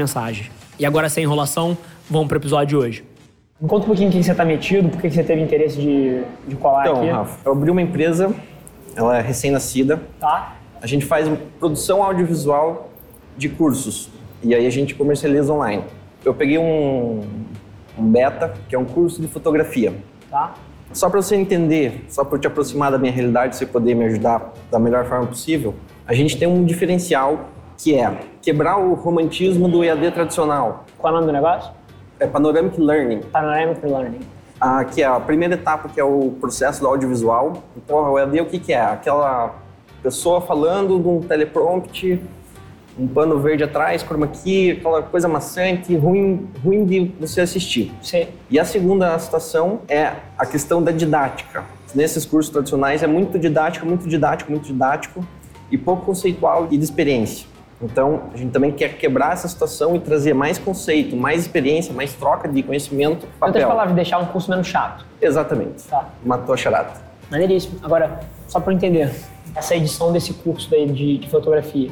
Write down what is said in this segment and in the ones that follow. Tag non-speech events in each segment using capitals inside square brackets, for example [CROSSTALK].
mensagens. E agora, sem enrolação, vamos pro episódio de hoje. Me conta um pouquinho o que você está metido, por que você teve interesse de, de colar então, aqui. Então, Rafa, eu abri uma empresa, ela é recém-nascida. Tá. A gente faz produção audiovisual de cursos e aí a gente comercializa online. Eu peguei um, um beta, que é um curso de fotografia. Tá. Só para você entender, só para te aproximar da minha realidade, você poder me ajudar da melhor forma possível, a gente tem um diferencial que é quebrar o romantismo do EAD tradicional. Qual é o nome do negócio? É Panoramic Learning. Panoramic Learning. Ah, que é a primeira etapa, que é o processo do audiovisual. Então, o EAD, o que, que é? Aquela pessoa falando de um teleprompter um pano verde atrás, chroma key, aquela coisa maçante, ruim, ruim de você assistir. Sim. E a segunda situação é a questão da didática. Nesses cursos tradicionais é muito didático, muito didático, muito didático e pouco conceitual e de experiência. Então, a gente também quer quebrar essa situação e trazer mais conceito, mais experiência, mais troca de conhecimento. Papel. Outras palavras, deixar um curso menos chato. Exatamente. Tá. Matou a charata. Maneiríssimo. Agora, só para entender, essa edição desse curso daí de, de fotografia,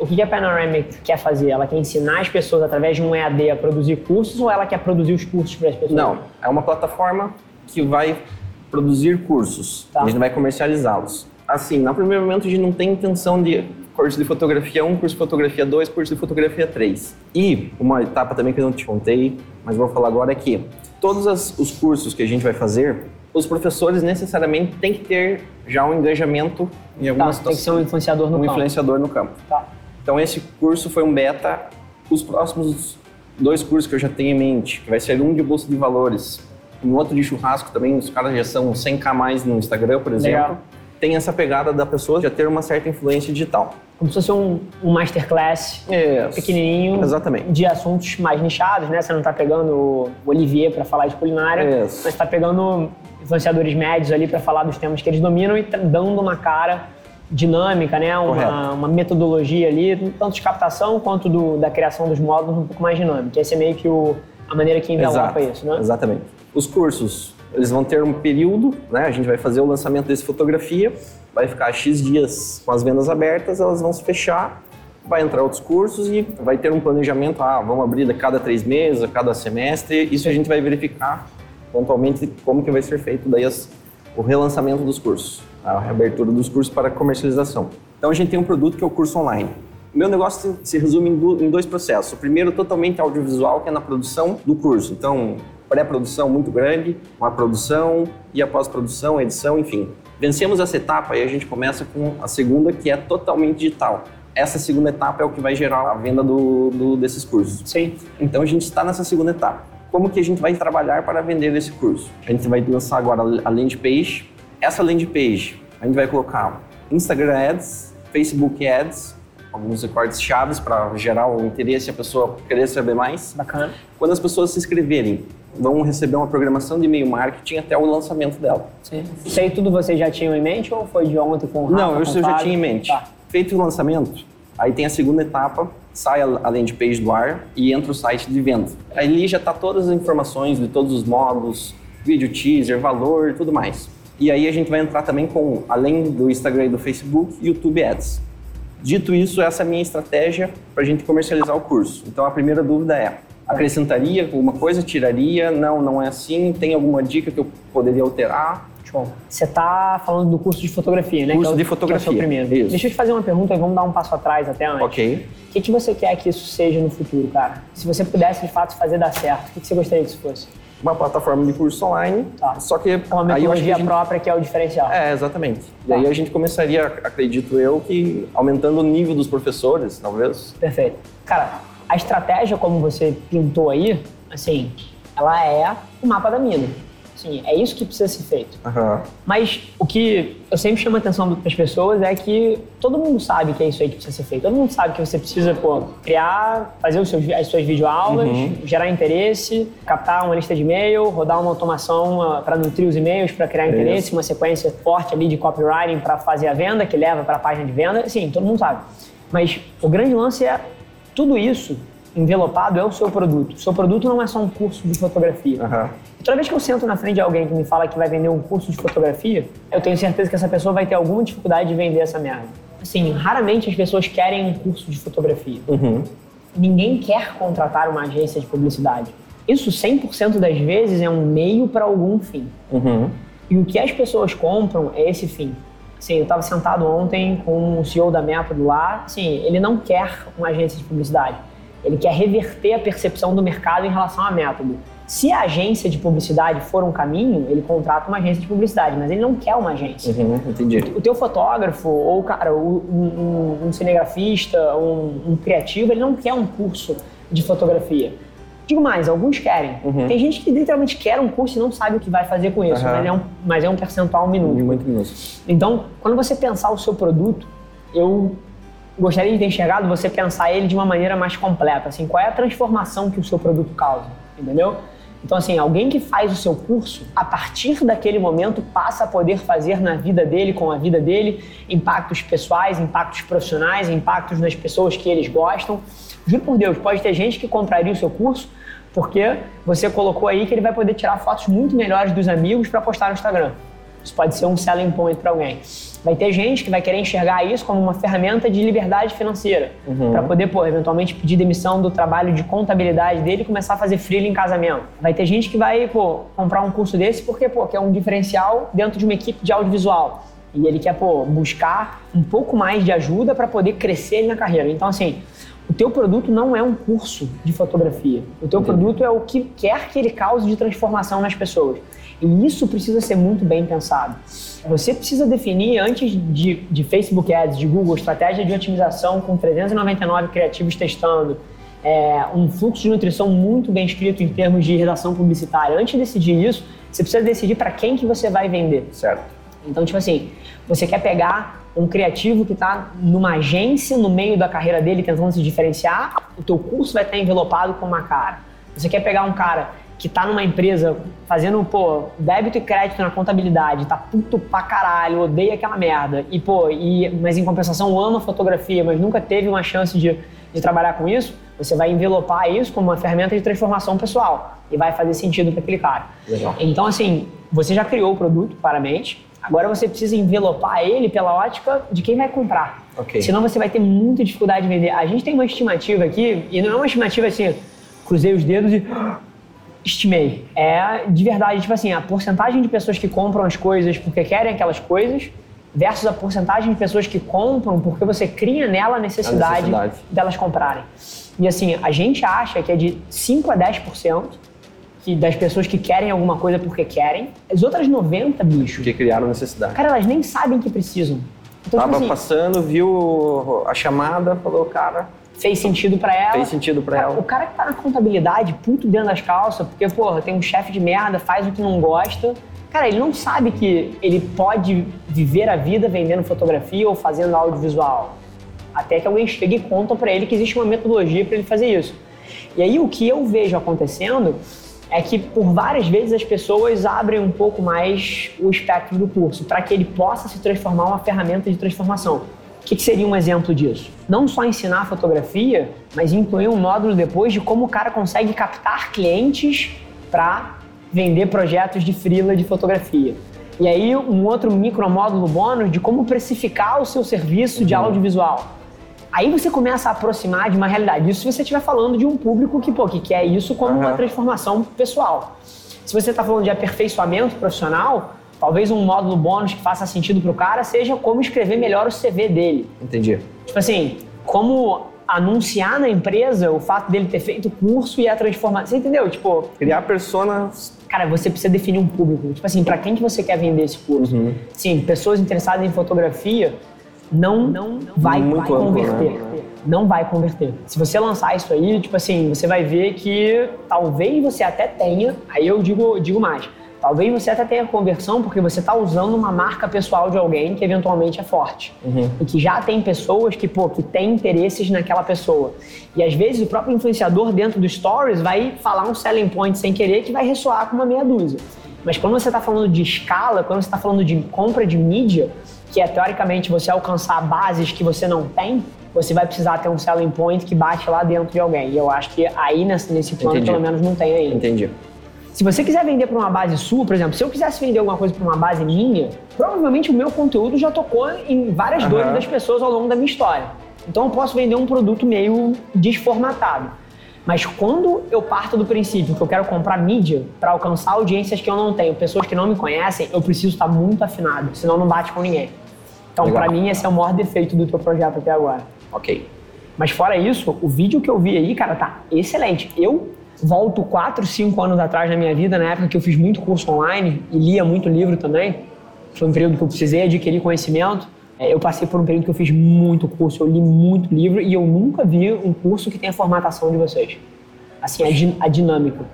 o que a Panoramic quer fazer? Ela quer ensinar as pessoas através de um EAD a produzir cursos ou ela quer produzir os cursos para as pessoas? Não, é uma plataforma que vai produzir cursos. Tá. A gente vai comercializá-los. Assim, no primeiro momento a gente não tem intenção de curso de fotografia 1, curso de fotografia 2, curso de fotografia 3. E uma etapa também que eu não te contei, mas vou falar agora é que todos as, os cursos que a gente vai fazer, os professores necessariamente têm que ter já um engajamento em alguma tá, situação. Tem que ser um influenciador no um campo. influenciador no campo. Tá. Então esse curso foi um beta. Os próximos dois cursos que eu já tenho em mente, que vai ser um de bolsa de valores, um outro de churrasco também, os caras já são 100k mais no Instagram, por exemplo. Legal. Tem essa pegada da pessoa já ter uma certa influência digital. Como se fosse um, um masterclass Isso. pequenininho Exatamente. de assuntos mais nichados, né? Você não está pegando o Olivier para falar de culinária, Isso. mas está pegando influenciadores médios ali para falar dos temas que eles dominam e tá dando uma cara dinâmica, né? Uma, uma, metodologia ali, tanto de captação quanto do, da criação dos módulos um pouco mais dinâmica. Essa é meio que o, a maneira que envelopa isso, né? Exatamente. Os cursos, eles vão ter um período, né? A gente vai fazer o lançamento desse fotografia, vai ficar X dias com as vendas abertas, elas vão se fechar, vai entrar outros cursos e vai ter um planejamento, ah, vamos abrir a cada três meses, a cada semestre, isso a gente vai verificar pontualmente como que vai ser feito daí as, o relançamento dos cursos a reabertura dos cursos para comercialização. Então a gente tem um produto que é o curso online. Meu negócio se resume em dois processos. O primeiro, totalmente audiovisual, que é na produção do curso. Então, pré-produção muito grande, uma produção e a pós-produção, edição, enfim. Vencemos essa etapa e a gente começa com a segunda, que é totalmente digital. Essa segunda etapa é o que vai gerar a venda do, do, desses cursos. Sim. Então a gente está nessa segunda etapa. Como que a gente vai trabalhar para vender esse curso? A gente vai lançar agora a landing page, essa landing page, a gente vai colocar Instagram Ads, Facebook Ads, alguns recortes chaves para gerar o interesse e a pessoa querer saber mais. Bacana. Quando as pessoas se inscreverem, vão receber uma programação de e-mail marketing até o lançamento dela. Sim. Isso aí tudo vocês já tinham em mente ou foi de ontem com o Rafa, Não, isso eu já tinha em mente. Tá. Feito o lançamento, aí tem a segunda etapa, sai a landing page do ar e entra o site de venda. Ali já está todas as informações de todos os módulos, vídeo teaser, valor, tudo mais. E aí a gente vai entrar também com, além do Instagram e do Facebook, YouTube Ads. Dito isso, essa é a minha estratégia para a gente comercializar o curso. Então a primeira dúvida é: acrescentaria alguma coisa, tiraria? Não, não é assim. Tem alguma dica que eu poderia alterar? Show. Você está falando do curso de fotografia, né? Curso é o, de fotografia. Que é o primeiro. Isso. Deixa eu te fazer uma pergunta e vamos dar um passo atrás até antes. Ok. O que, que você quer que isso seja no futuro, cara? Se você pudesse de fato fazer dar certo, o que, que você gostaria que isso fosse? Uma plataforma de curso online, tá. só que... É uma metodologia gente... própria que é o diferencial. É, exatamente. Tá. E aí a gente começaria, acredito eu, que aumentando o nível dos professores, talvez. Perfeito. Cara, a estratégia como você pintou aí, assim, ela é o mapa da mina. Sim, é isso que precisa ser feito. Aham. Mas o que eu sempre chamo a atenção das pessoas é que todo mundo sabe que é isso aí que precisa ser feito. Todo mundo sabe que você precisa, pô, criar, fazer seus, as suas videoaulas, gerar interesse, captar uma lista de e-mail, rodar uma automação para nutrir os e-mails, para criar interesse, uma sequência forte ali de copywriting para fazer a venda, que leva para a página de venda. Sim, todo mundo sabe. Mas o grande lance é tudo isso envelopado é o seu produto. O seu produto não é só um curso de fotografia. E Toda vez que eu sento na frente de alguém que me fala que vai vender um curso de fotografia, eu tenho certeza que essa pessoa vai ter alguma dificuldade de vender essa merda. Assim, raramente as pessoas querem um curso de fotografia. Uhum. Ninguém quer contratar uma agência de publicidade. Isso 100% das vezes é um meio para algum fim. Uhum. E o que as pessoas compram é esse fim. Assim, eu estava sentado ontem com o CEO da Método lá. Assim, ele não quer uma agência de publicidade. Ele quer reverter a percepção do mercado em relação à Método. Se a agência de publicidade for um caminho, ele contrata uma agência de publicidade, mas ele não quer uma agência. Uhum. Entendi. O teu fotógrafo, ou cara, um, um- um cinegrafista, um, um criativo, ele não quer um curso de fotografia. Digo mais, alguns querem. Tem gente que literalmente quer um curso e não sabe o que vai fazer com isso, Aham. mas, é um, mas é um percentual minúsculo. Muito minúsculo. Então, quando você pensar o seu produto, eu gostaria de ter enxergado você pensar ele de uma maneira mais completa. Assim, qual é a transformação que o seu produto causa, entendeu? Então, assim, alguém que faz o seu curso, a partir daquele momento, passa a poder fazer na vida dele, com a vida dele, impactos pessoais, impactos profissionais, impactos nas pessoas que eles gostam. Juro por Deus, pode ter gente que compraria o seu curso porque você colocou aí que ele vai poder tirar fotos muito melhores dos amigos para postar no Instagram. Isso pode ser um selling point para alguém. Vai ter gente que vai querer enxergar isso como uma ferramenta de liberdade financeira, para poder, pô, eventualmente pedir demissão do trabalho de contabilidade dele e começar a fazer freela em casamento. Vai ter gente que vai, pô, comprar um curso desse porque, pô, quer um diferencial dentro de uma equipe de audiovisual. E ele quer, pô, buscar um pouco mais de ajuda para poder crescer na carreira. Então, assim, o teu produto não é um curso de fotografia. O teu produto é o que quer que ele cause de transformação nas pessoas. E isso precisa ser muito bem pensado. Você precisa definir, antes de, de Facebook Ads, de Google, estratégia de otimização com 399 criativos testando, é, um fluxo de nutrição muito bem escrito em termos de redação publicitária. Antes de decidir isso, você precisa decidir para quem que você vai vender. Certo. Então, tipo assim, você quer pegar um criativo que está numa agência no meio da carreira dele tentando se diferenciar, o teu curso vai estar envelopado com uma cara. Você quer pegar um cara que está numa empresa fazendo, pô, débito e crédito na contabilidade, tá puto pra caralho, odeia aquela merda, e, pô, e, mas em compensação ama fotografia, mas nunca teve uma chance de, de trabalhar com isso, você vai envelopar isso como uma ferramenta de transformação pessoal e vai fazer sentido para aquele cara. Legal. Então, assim, você já criou o produto, claramente. Agora você precisa envelopar ele pela ótica de quem vai comprar. Ok. Senão você vai ter muita dificuldade de vender. A gente tem uma estimativa aqui, e não é uma estimativa assim, cruzei os dedos e estimei. É de verdade, tipo assim, a porcentagem de pessoas que compram as coisas porque querem aquelas coisas versus a porcentagem de pessoas que compram porque você cria nela a necessidade, necessidade. delas comprarem. E assim, a gente acha que é de 5 a 10% que das pessoas que querem alguma coisa porque querem. As outras 90, bicho, Porque criaram necessidade. cara, elas nem sabem que precisam. Então, Tava tipo assim, passando, viu a chamada, falou, cara, fez sentido pra ela. fez sentido pra Cara, ela. O cara que tá na contabilidade, puto dentro das calças, porque, porra, tem um chefe de merda, faz o que não gosta. Cara, ele não sabe que ele pode viver a vida vendendo fotografia ou fazendo audiovisual. Até que alguém chega e conta pra ele que existe uma metodologia pra ele fazer isso. E aí o que eu vejo acontecendo é que por várias vezes as pessoas abrem um pouco mais o espectro do curso para que ele possa se transformar uma ferramenta de transformação. O que, seria um exemplo disso? Não só ensinar fotografia, mas incluir um módulo depois de como o cara consegue captar clientes para vender projetos de freela de fotografia. E aí um outro micro módulo bônus de como precificar o seu serviço de audiovisual. Aí você começa a aproximar de uma realidade. Isso se você estiver falando de um público que, pô, que quer isso como uma Aham. transformação pessoal. Se você está falando de aperfeiçoamento profissional, talvez um módulo bônus que faça sentido para o cara seja como escrever melhor o CV dele. Entendi. Tipo assim, como anunciar na empresa o fato dele ter feito o curso e a transformação. Você entendeu? Tipo, Criar personas. cara, você precisa definir um público. Tipo assim, para quem que você quer vender esse curso? Uhum. Sim, pessoas interessadas em fotografia não, não vai, Muito vai amplo, converter. né? Não vai converter. Se você lançar isso aí, tipo assim, você vai ver que talvez você até tenha, aí eu digo, digo mais, Talvez você até tenha conversão porque você está usando uma marca pessoal de alguém que eventualmente é forte. Uhum. E que já tem pessoas que, pô, que têm interesses naquela pessoa. E às vezes o próprio influenciador dentro do Stories vai falar um selling point sem querer que vai ressoar com uma meia dúzia. Mas quando você está falando de escala, quando você está falando de compra de mídia, que é teoricamente você alcançar bases que você não tem, você vai precisar ter um selling point que bate lá dentro de alguém. E eu acho que aí nesse, nesse plano, Entendi. pelo menos, não tem ainda. Entendi. Se você quiser vender para uma base sua, por exemplo, se eu quisesse vender alguma coisa para uma base minha, provavelmente o meu conteúdo já tocou em várias uhum. dores das pessoas ao longo da minha história. Então eu posso vender um produto meio desformatado. Mas quando eu parto do princípio que eu quero comprar mídia para alcançar audiências que eu não tenho, pessoas que não me conhecem, eu preciso estar muito afinado, senão não bate com ninguém. Então, para mim, esse é o maior defeito do teu projeto até agora. Ok. Mas fora isso, o vídeo que eu vi aí, cara, tá excelente. Eu volto 4, 5 anos atrás na minha vida, na época que eu fiz muito curso online e lia muito livro também. Foi um período que eu precisei adquirir conhecimento. É, eu passei por um período que eu fiz muito curso, eu li muito livro e eu nunca vi um curso que tenha a formatação de vocês. Assim, a, a dinâmica.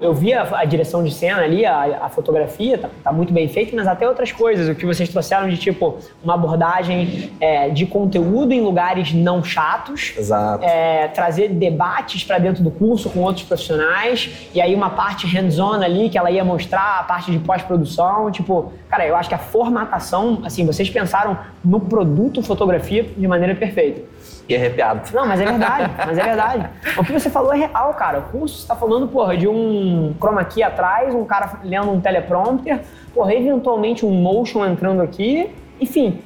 Eu vi a, a, direção de cena ali, a, a fotografia, tá, tá, muito bem feita, mas até outras coisas. O que vocês trouxeram de tipo uma abordagem é, de conteúdo em lugares não chatos. Exato. É, trazer debates para dentro do curso com outros profissionais. E aí uma parte hands-on ali que ela ia mostrar a parte de pós-produção. Tipo, cara, eu acho que a formatação, assim, vocês pensaram no produto fotografia de maneira perfeita. Fiquei arrepiado. Não, mas é verdade, [LAUGHS] mas é verdade. O que você falou é real, cara. O curso está falando, porra, de um chroma key atrás, um cara lendo um teleprompter, porra, eventualmente um motion entrando aqui. Enfim,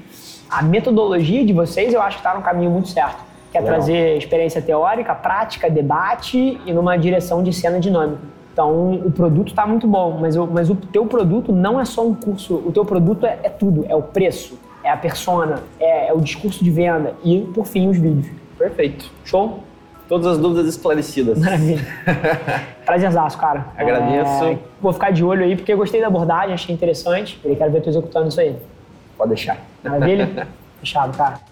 a metodologia de vocês eu acho que está no caminho muito certo. Que é Legal. trazer experiência teórica, prática, debate e numa direção de cena dinâmica. Então, o produto está muito bom, mas o, mas o teu produto não é só um curso, o teu produto é, é tudo, é o preço é a persona, é, é o discurso de venda e, por fim, os vídeos. Perfeito. Show? Todas as dúvidas esclarecidas. Maravilha. [LAUGHS] Prazerzaço, cara. Agradeço. É, vou ficar de olho aí, porque eu gostei da abordagem, achei interessante. E quero ver tu executando isso aí. Pode deixar. Maravilha? [LAUGHS] Fechado, cara.